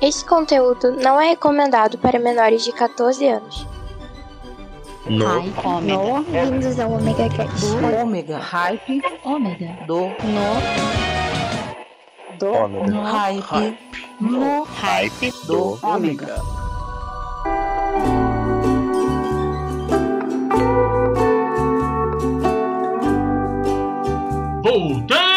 Esse conteúdo não é recomendado para menores de 14 anos. No. Hype. Ômega. Bem-vindos ao Omega Cast. Do ômega. Hype. Ômega. Do. No. Do. Ômega. No. Hype. No. Hype Do. Ômega. Voltei!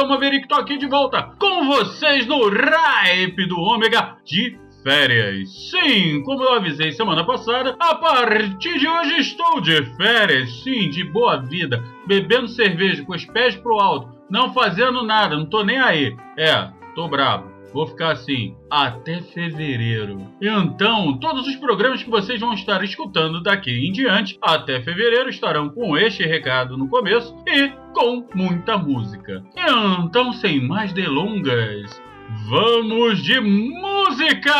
Eu, Maverick, tô aqui de volta com vocês no Ripe do Ômega de férias. Sim, como eu avisei semana passada, a partir de hoje estou de férias, sim, de boa vida, bebendo cerveja com os pés pro alto, não fazendo nada, não tô nem aí. É, tô bravo. Vou ficar assim até fevereiro. Então, todos os programas que vocês vão estar escutando daqui em diante, até fevereiro, estarão com este recado no começo e com muita música. Então, sem mais delongas, vamos de música!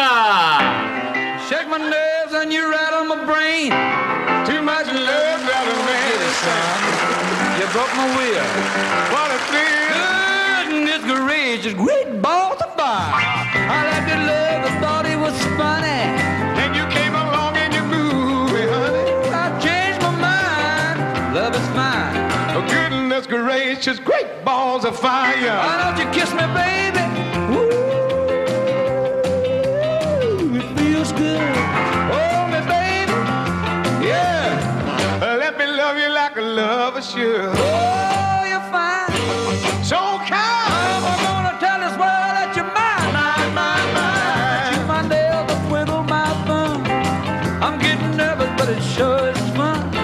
Shake my nerves and you rattle my brain. Too much love. You broke my. What a thrill. Goodness gracious, great balls of fire. I like to love, I thought it was funny. Then you came along and you moved me, honey. I changed my mind. Love is fine. Oh, goodness gracious, great balls of fire. Why don't you kiss me, baby? Ooh, it feels good. Hold me, baby. Yeah. Let me love you like a lover should. much fun.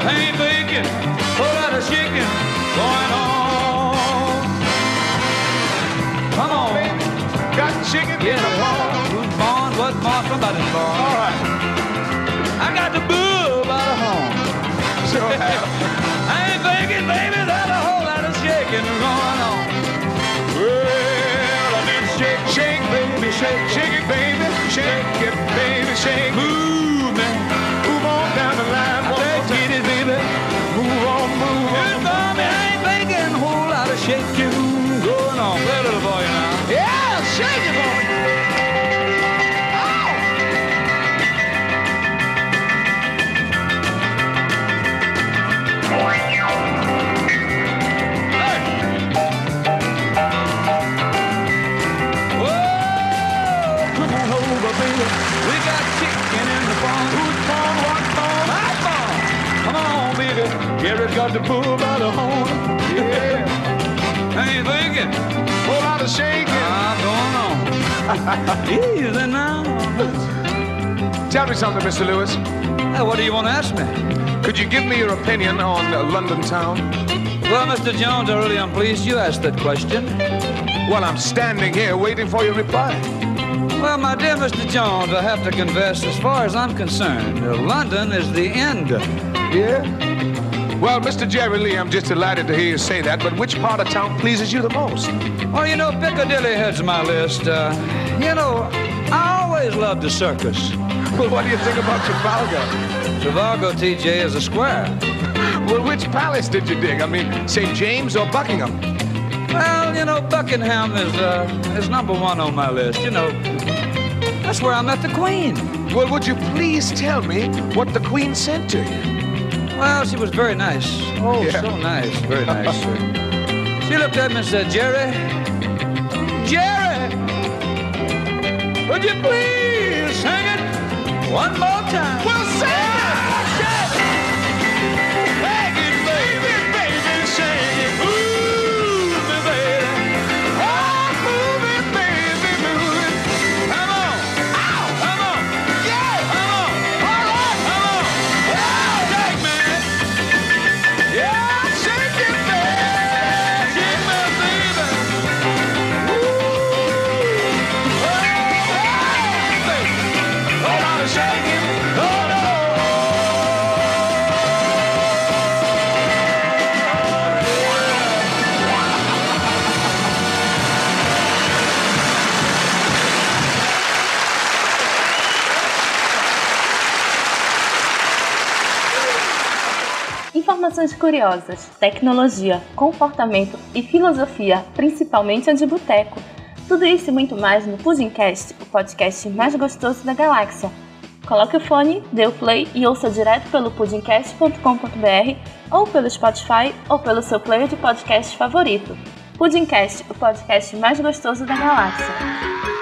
Pain thinking, pull out of chicken, going on. Garrett got the bull by the horn. Yeah. You thinking? Whole lot of shaking. Ah, going on. Easy now. Tell me something, Mr. Lewis. Hey, what do you want to ask me? Could you give me your opinion on uh, London town? Well, Mr. Jones, I really am pleased you asked that question. Well, I'm standing here waiting for your reply. Well, my dear Mr. Jones, I have to confess, as far as I'm concerned, London is the end. Yeah? Well, Mr. Jerry Lee, I'm just delighted to hear you say that, but which part of town pleases you the most? Well, you know, Piccadilly heads my list. Uh, you know, I always loved the circus. Well, what do you think about Trafalgar? Trivago, TJ, is a square. Well, which palace did you dig? I mean, St. James or Buckingham? Well, you know, Buckingham is, uh, is number one on my list. You know, that's where I met the Queen. Well, would you please tell me what the Queen said to you? Well, she was very nice. Oh, Yeah. so nice. Very nice. she looked at me and said, Jerry, Jerry, would you please sing it one more time? Well, sing it! Informações curiosas, tecnologia, comportamento e filosofia, principalmente a de boteco. Tudo isso e muito mais no Pudimcast, o podcast mais gostoso da galáxia. Coloque o fone, dê o play e ouça direto pelo pudimcast.com.br ou pelo Spotify ou pelo seu player de podcast favorito. Pudimcast, o podcast mais gostoso da galáxia.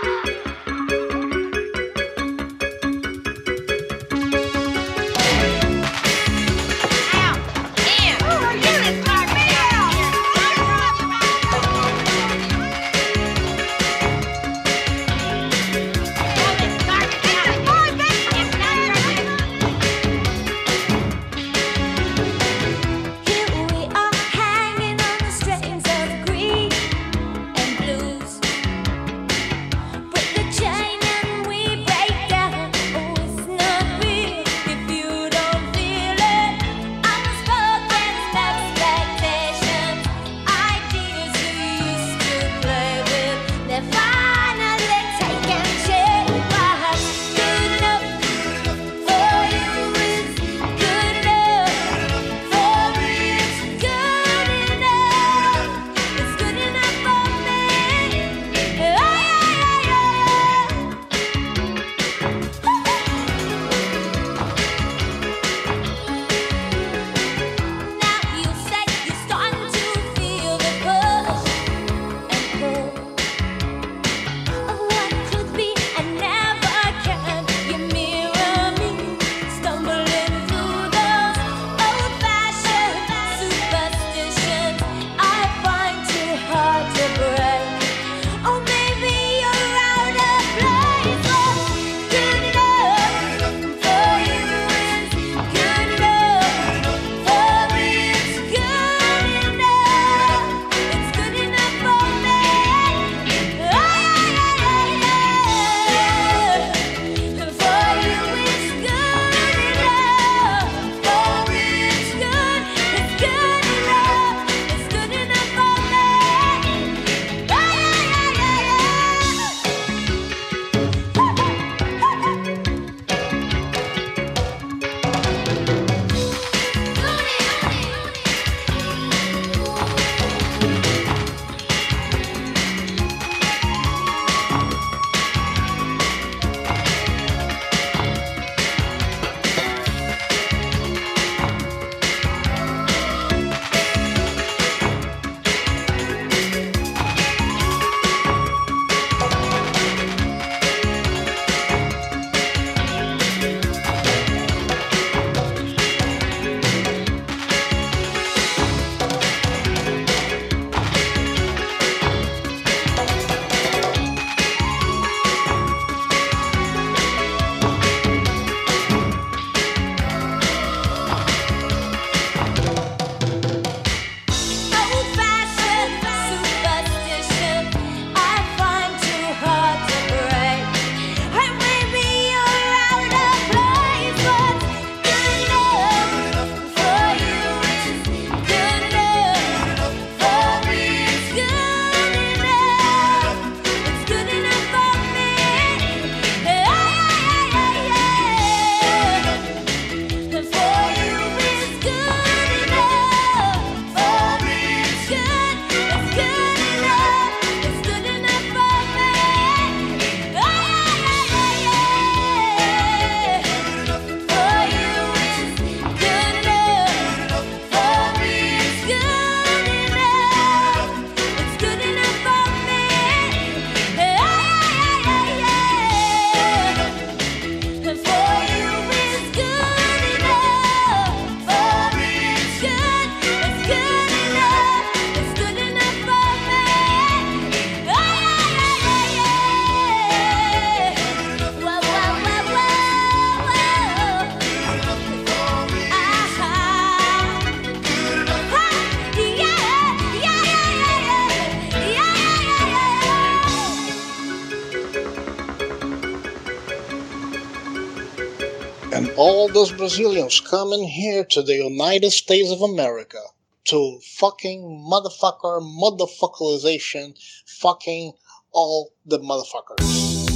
Brazilians coming here to the United States of America to fucking motherfucker, motherfuckerization, fucking all the motherfuckers.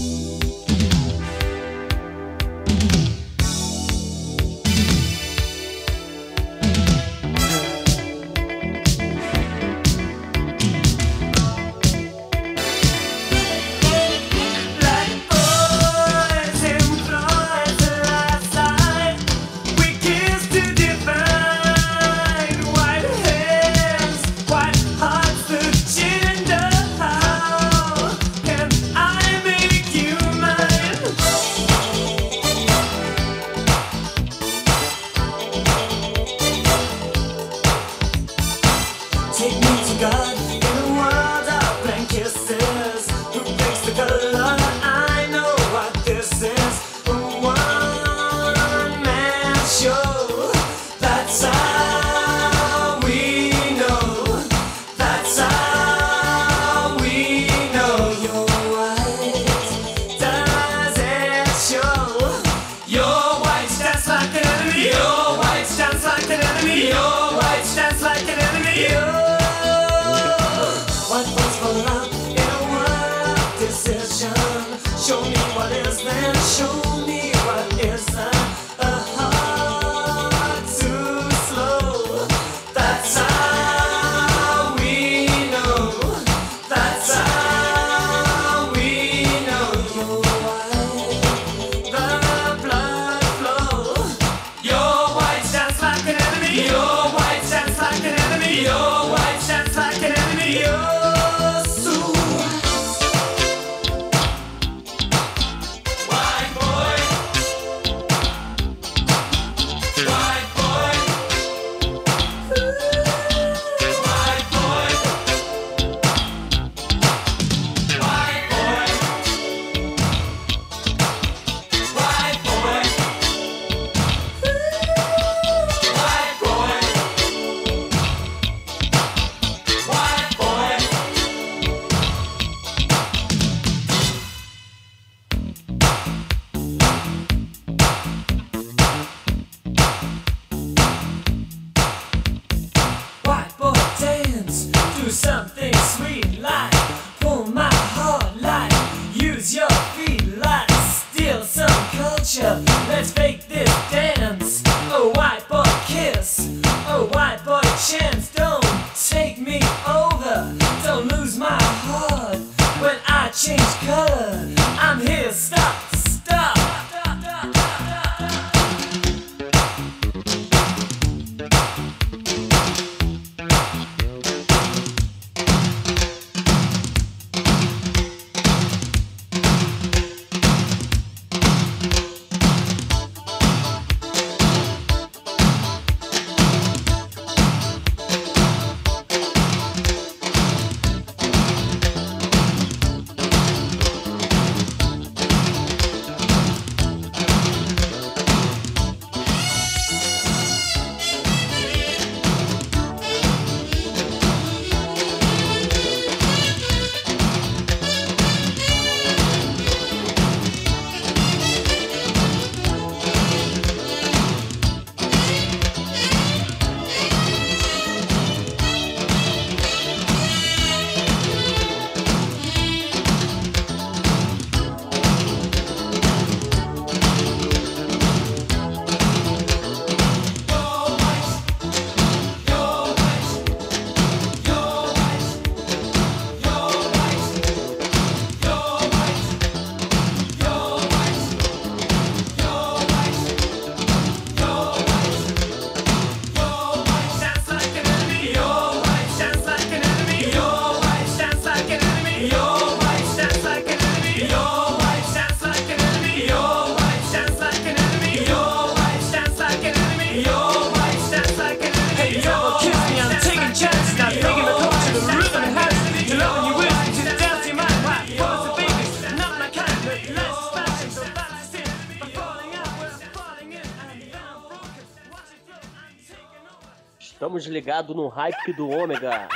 ligado no hype do ômega.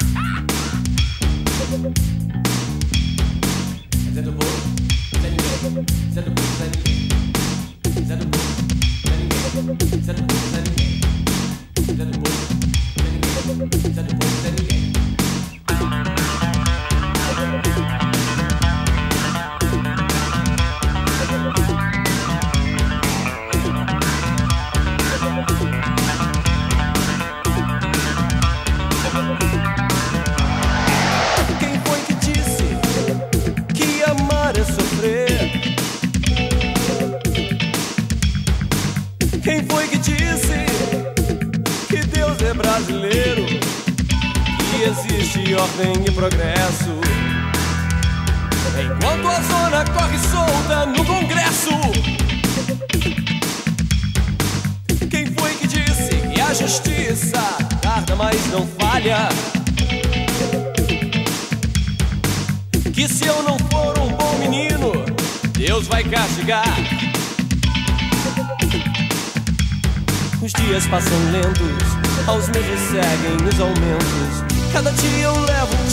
Cada dia eu levo um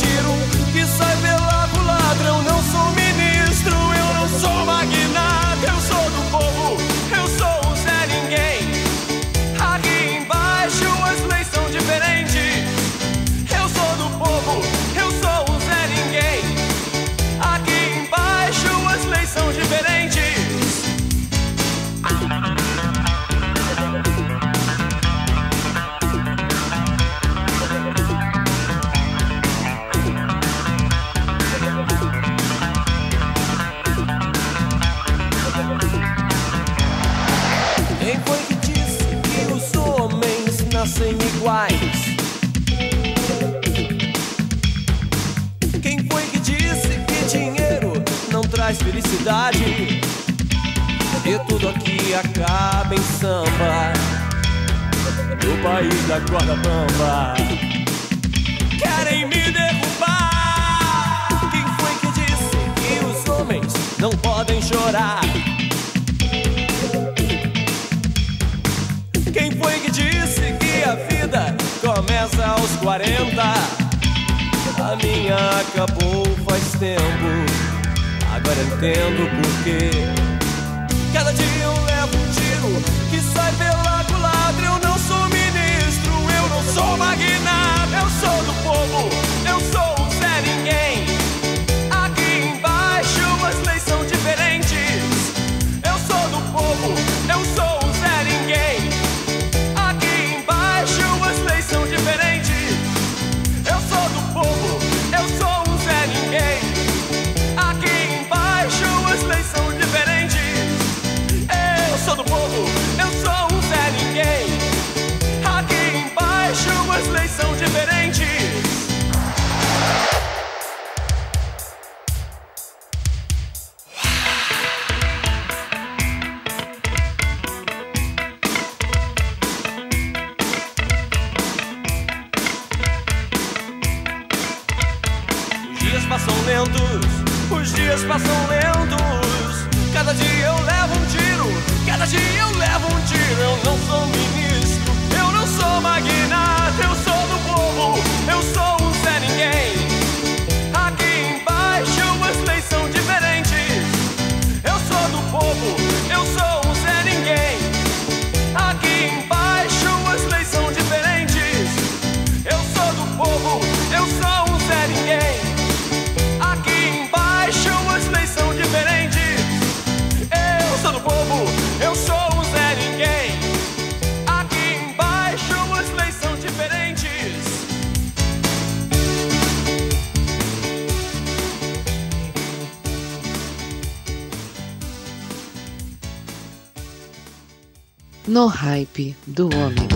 Hype do Ômega.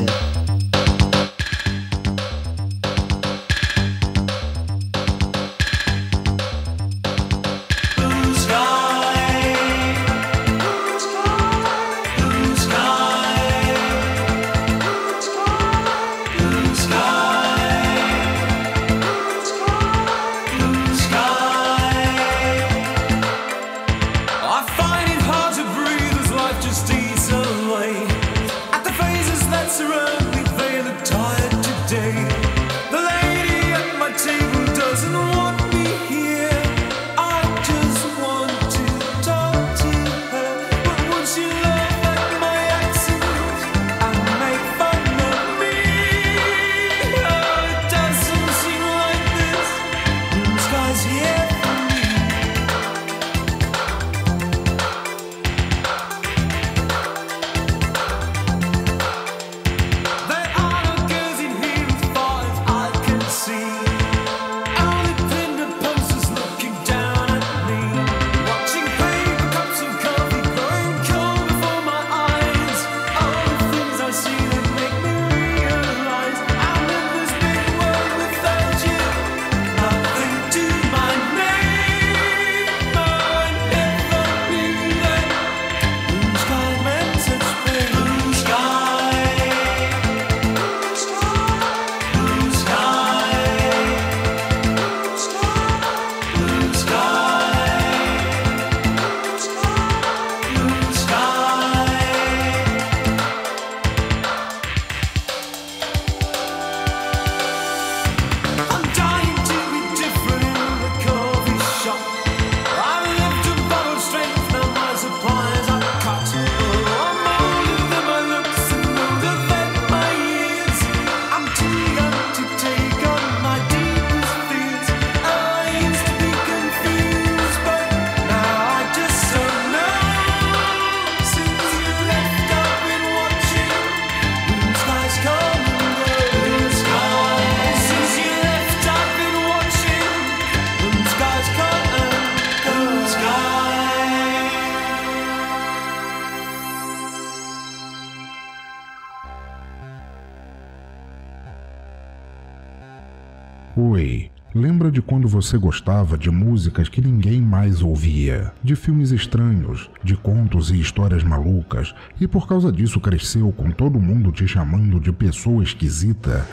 Você gostava de músicas que ninguém mais ouvia, de filmes estranhos, de contos e histórias malucas, e por causa disso cresceu com todo mundo te chamando de pessoa esquisita?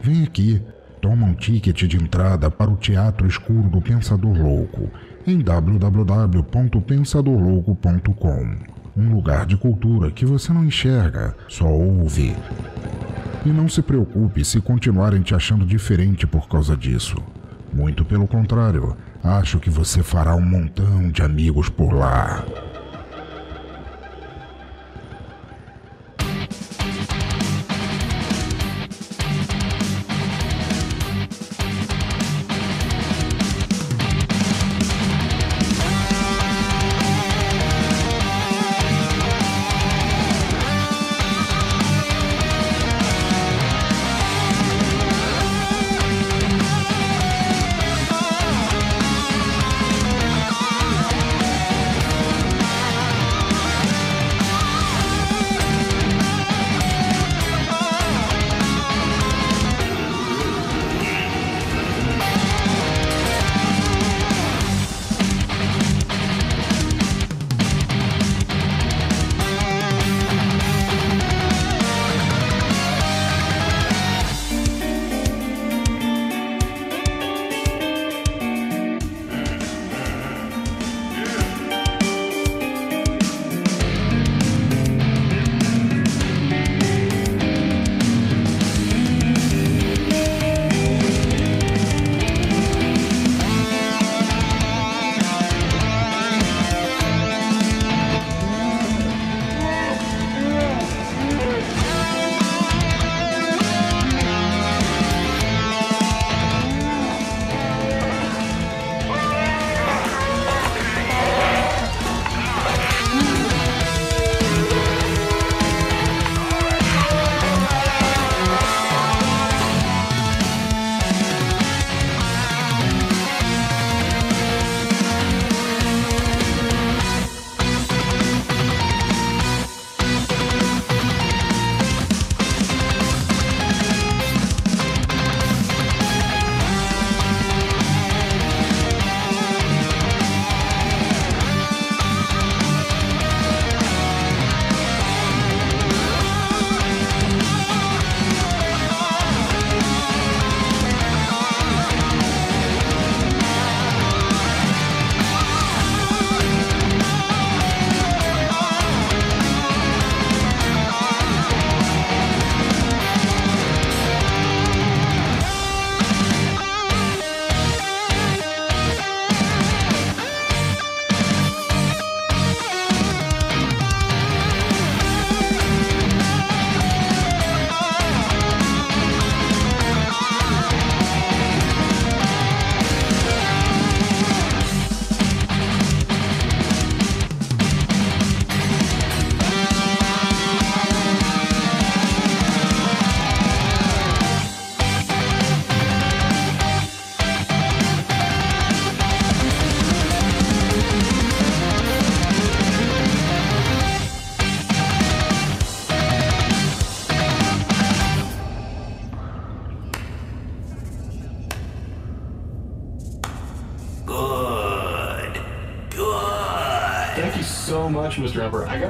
Vem aqui, toma um ticket de entrada para o Teatro Escuro do Pensador Louco em www.pensadorlouco.com. Um lugar de cultura que você não enxerga, só ouve. E não se preocupe se continuarem te achando diferente por causa disso. Muito pelo contrário, acho que você fará um montão de amigos por lá.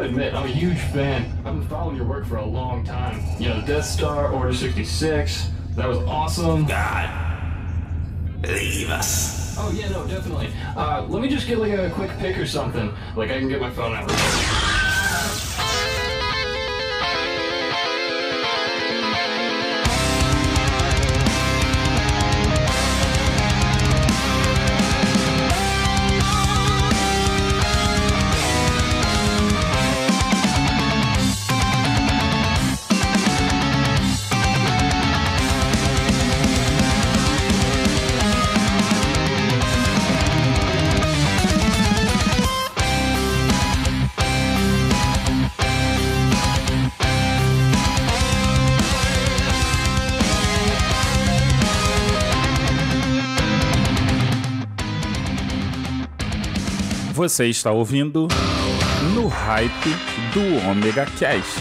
Gotta admit, I'm a huge fan. I've been following your work for a long time. You know, Death Star, Order 66, that was awesome. God, leave us. Oh, yeah, no, definitely. Uh, let me just get like a quick pic or something. Like, I can get my phone out. Você está ouvindo No Hype do Omega Cast.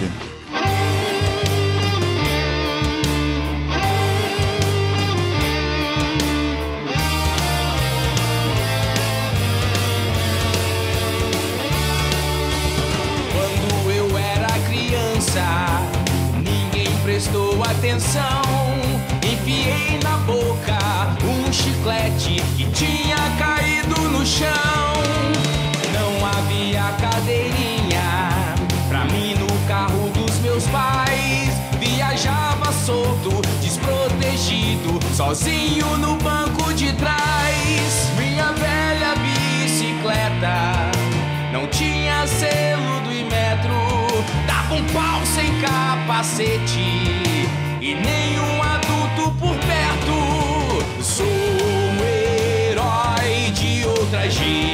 Quando eu era criança, ninguém prestou atenção. Enfiei na boca um chiclete que tinha caído no chão. sozinho no banco de trás. Minha velha bicicleta não tinha selo do metro, Dava um pau sem capacete e nenhum adulto por perto. Sou um herói de outra gente.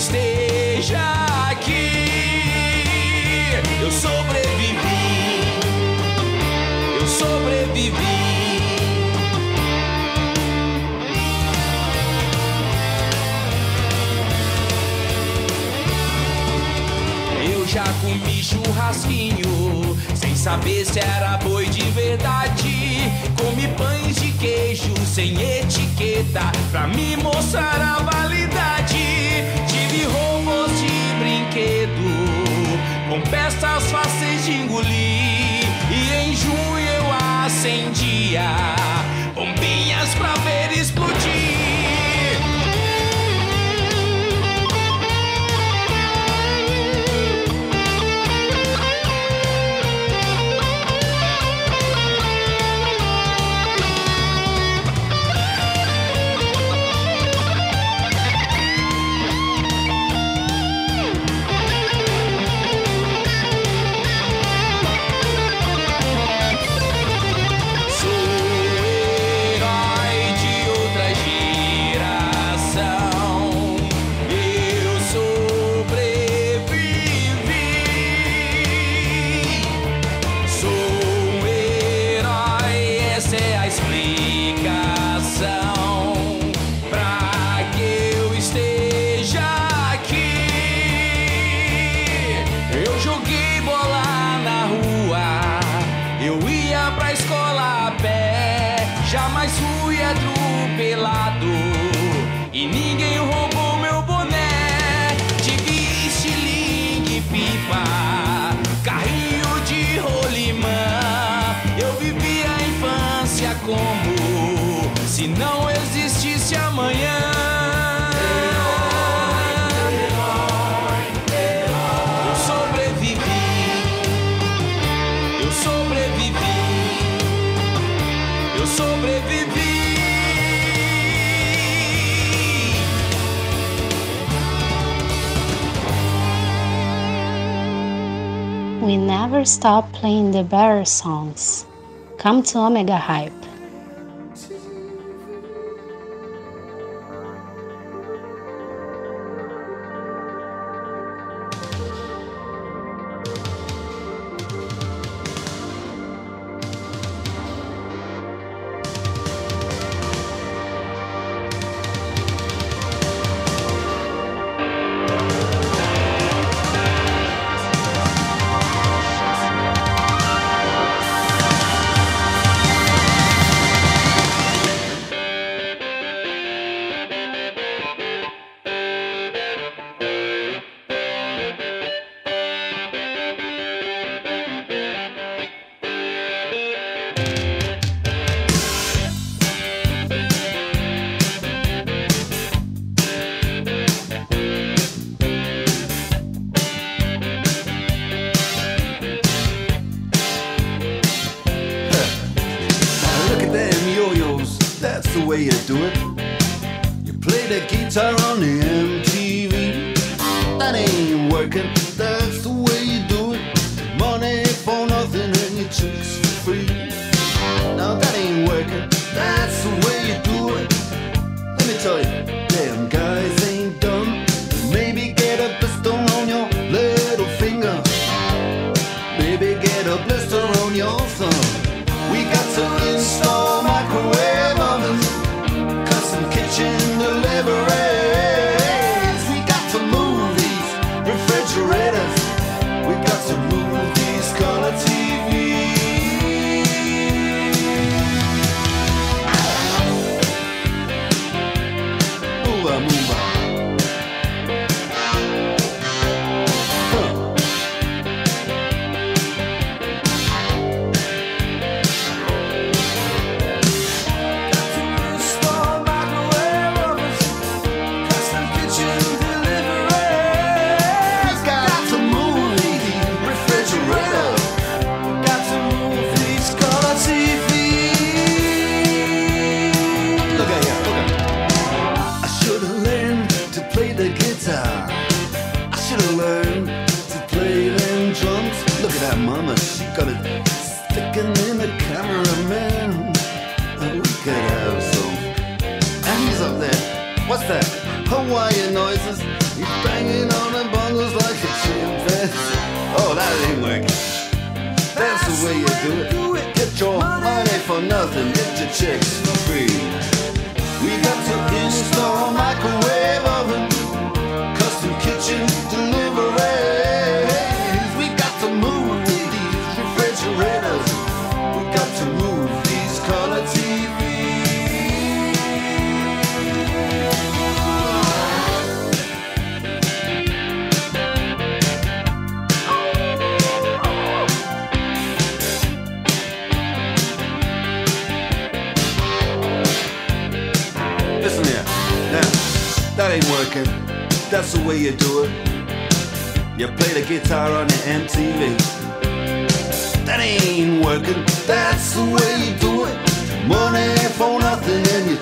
esteja aqui. Eu sobrevivi, eu sobrevivi. Eu já comi churrasquinho, sem saber se era boi de verdade. Comi pães de queijo sem etiqueta, pra me mostrar a validade e roubos de brinquedo, com peças fáceis de engolir. E em junho eu acendia bombinhas pra ver we never stop playing the better songs. Come to Omega Hype.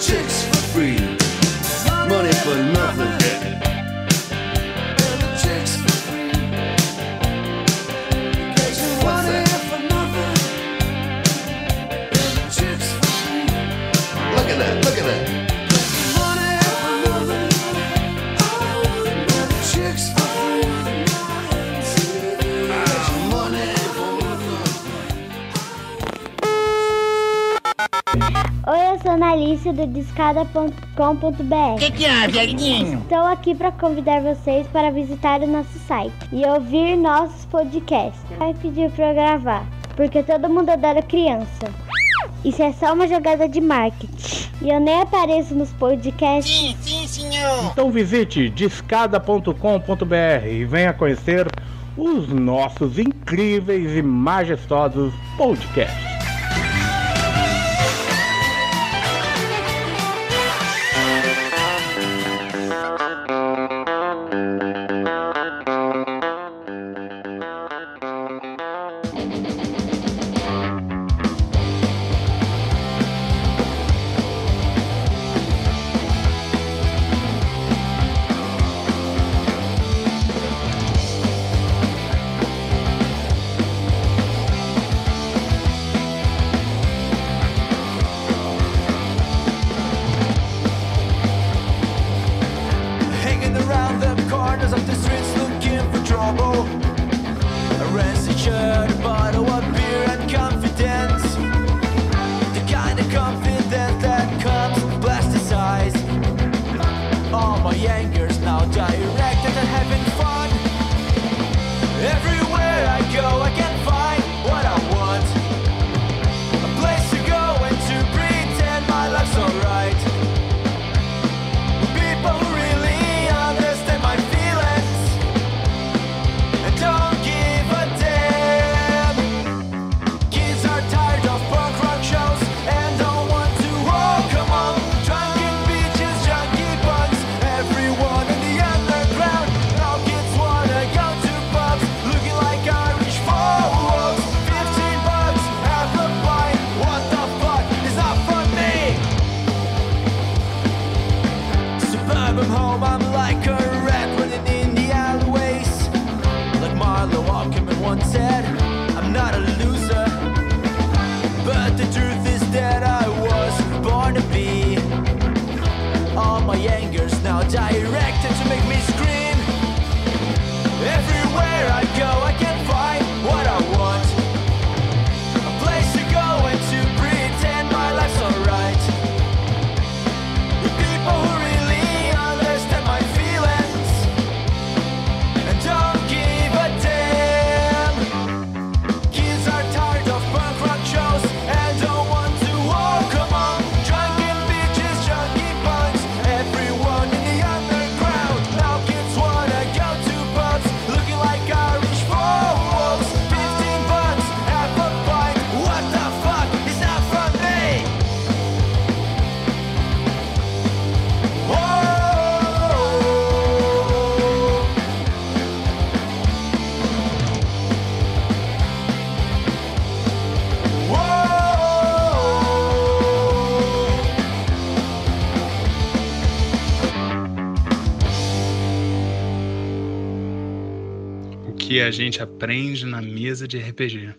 chicks for free, money for nothing. site do descada.com.br Que que é, Dieguinho? Estou aqui para convidar vocês para visitar o nosso site e ouvir nossos podcasts. Vai pedir para gravar, porque todo mundo adora criança. Isso é só uma jogada de marketing. E eu nem apareço nos podcasts. Sim, sim, senhor. Então visite discada.com.br e venha conhecer os nossos incríveis e majestosos podcasts. a gente aprende na mesa de RPG.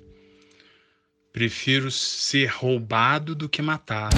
Prefiro ser roubado do que matado.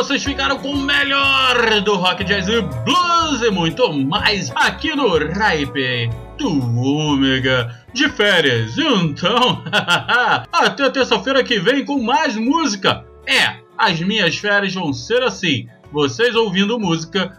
vocês ficaram com o melhor do rock, jazz e blues e muito mais aqui no Raipe do Ômega de férias. Então, até terça-feira que vem com mais música. É, as minhas férias vão ser assim: vocês ouvindo música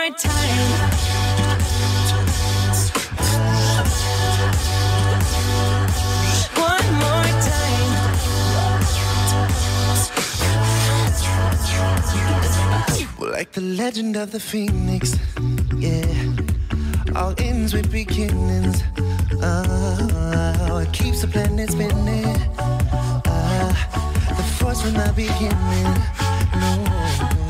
more time. Like the legend of the phoenix, yeah. All ends with beginnings. Oh, it keeps the planet spinning. Uh, the force from the beginning. No.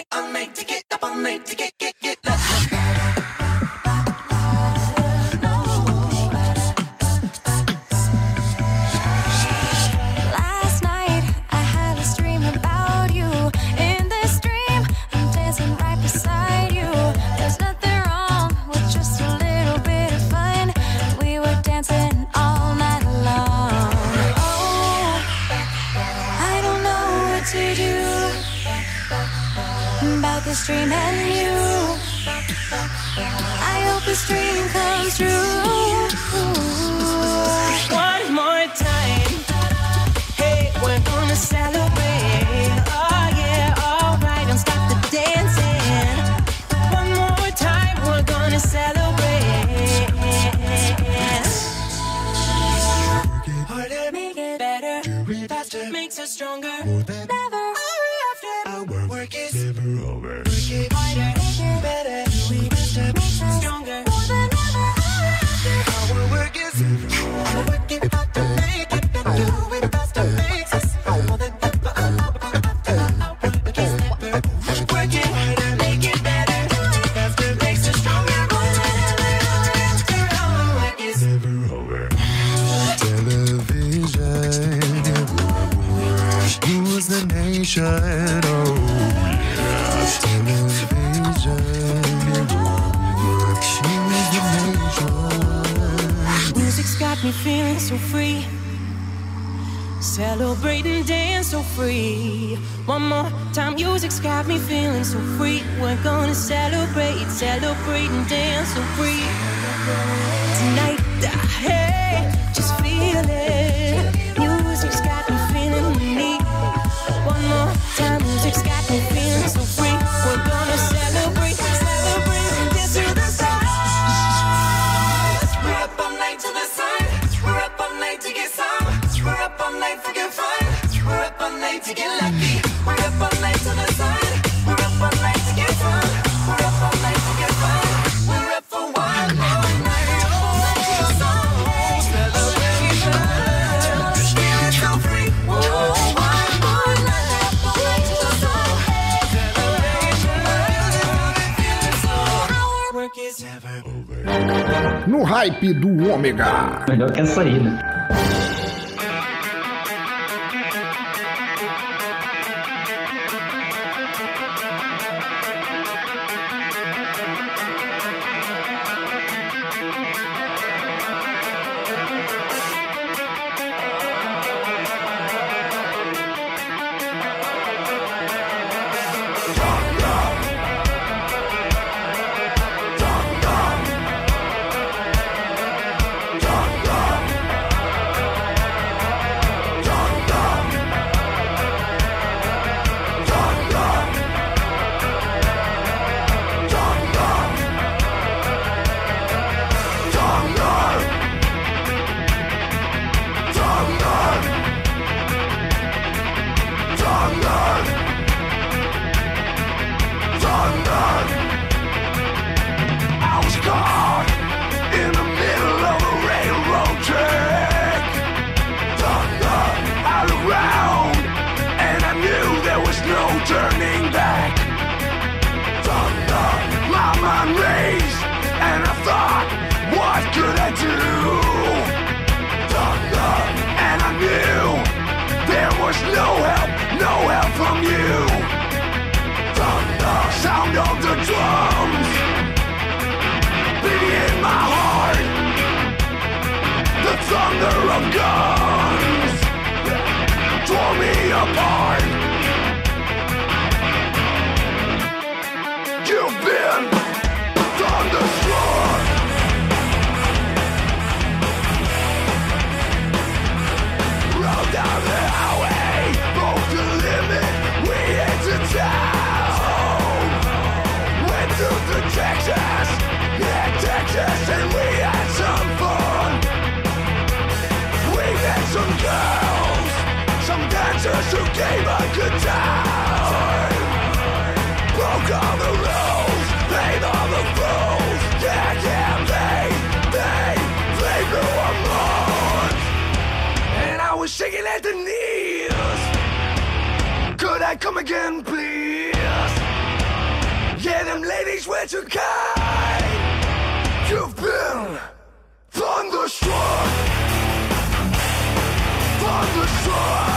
this and you. I hope this dream comes true. One more time. Hey, we're gonna celebrate. Oh yeah, alright, don't stop the dancing. One more time, we're gonna celebrate. Harder, make it better, faster, makes us stronger. than ever. melhor que a saída. Né? I come again, please? Yeah, them ladies were too kind. You've been thunderstruck, thunderstruck.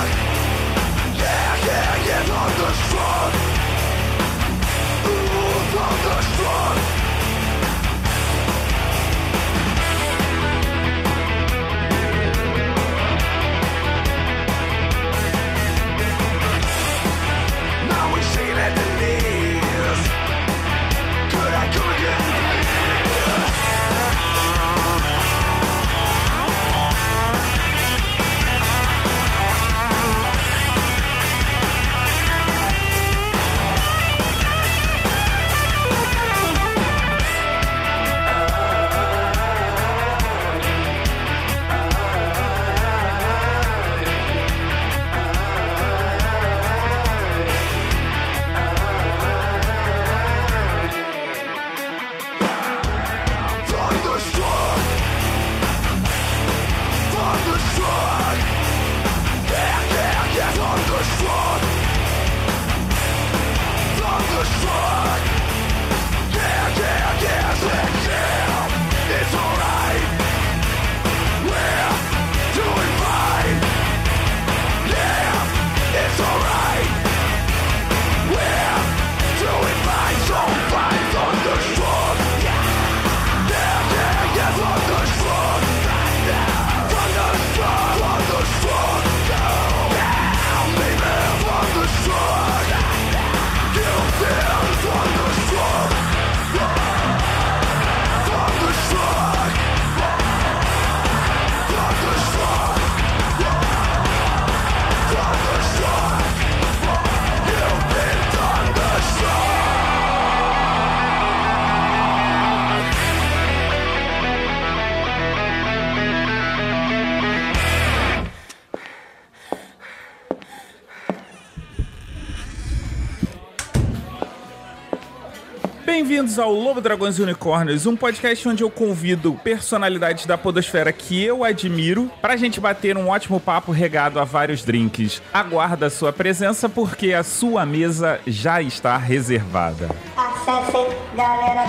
Bem-vindos ao Lobo Dragões e Unicórnios, um podcast onde eu convido personalidades da podosfera que eu admiro pra gente bater um ótimo papo regado a vários drinks. Aguarda a sua presença porque a sua mesa já está reservada. Acessem galera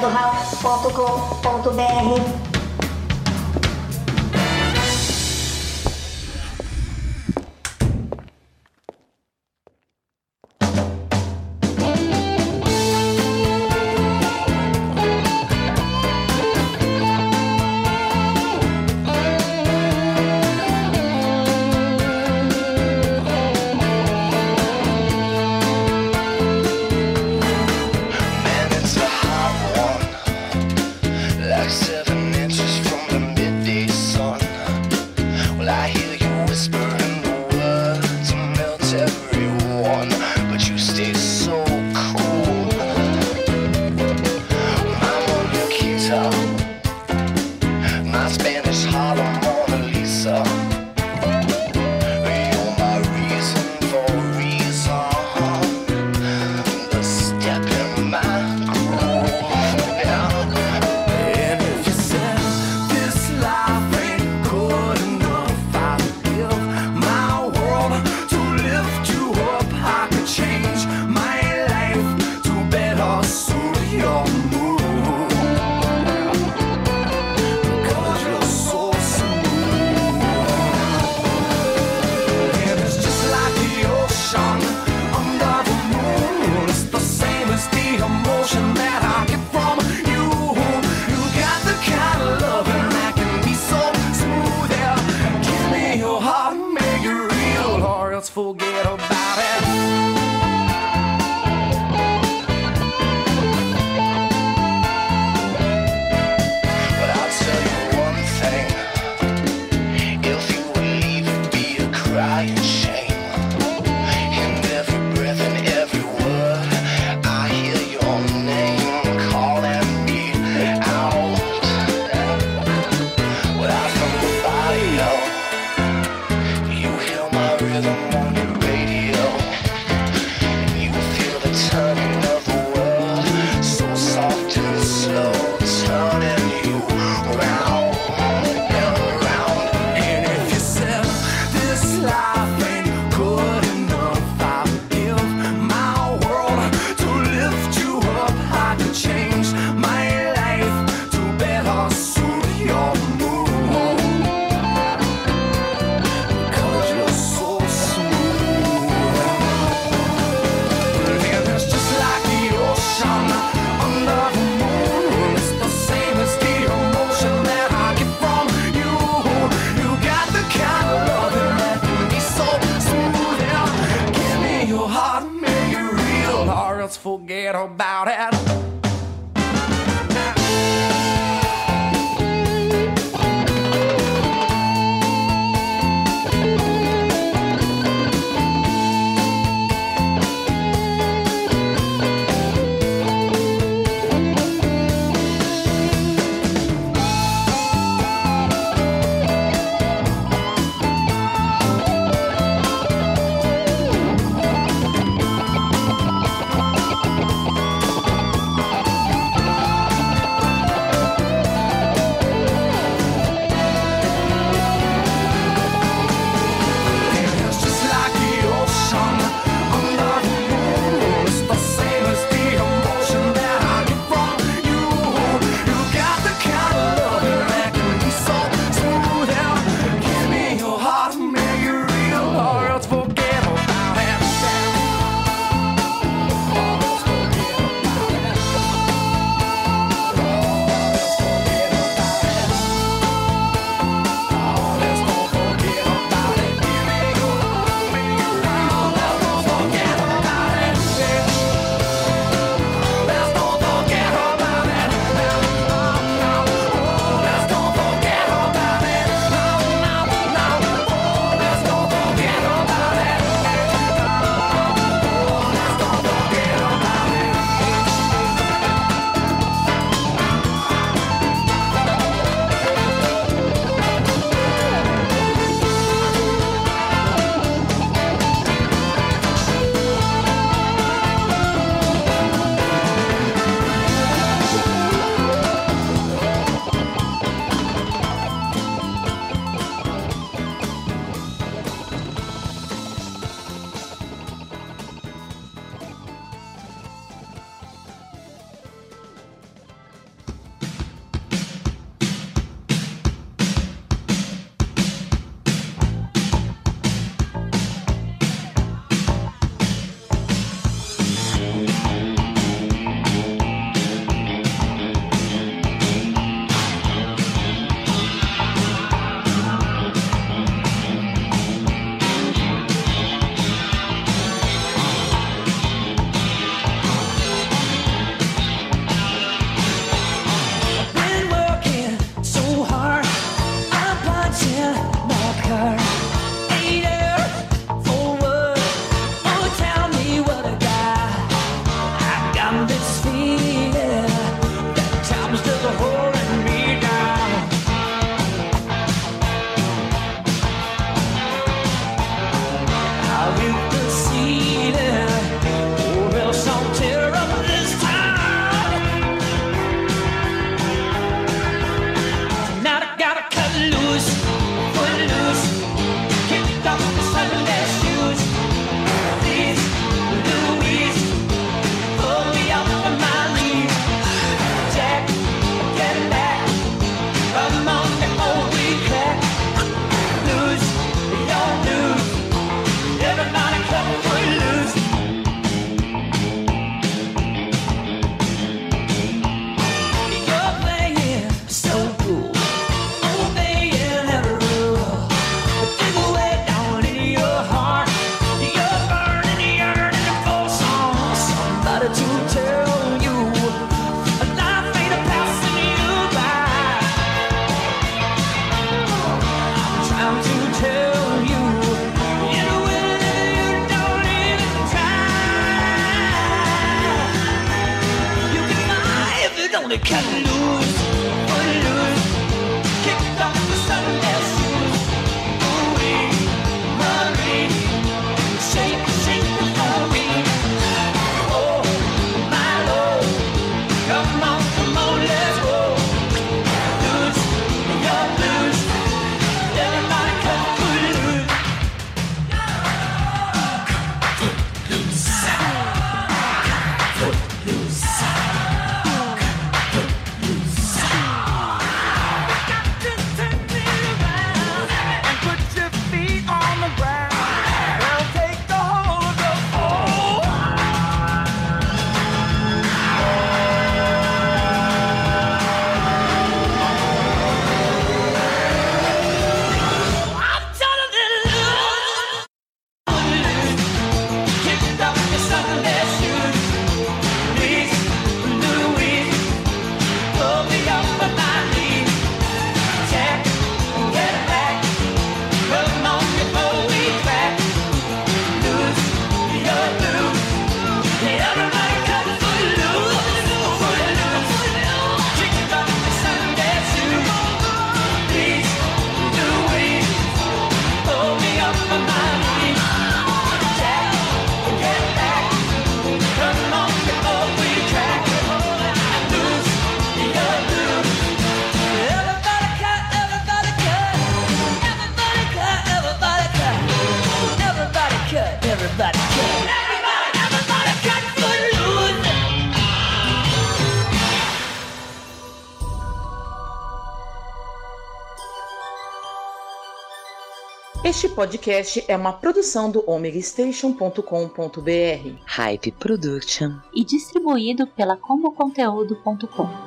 Este podcast é uma produção do omegastation.com.br, Hype Production e distribuído pela comoconteúdo.com.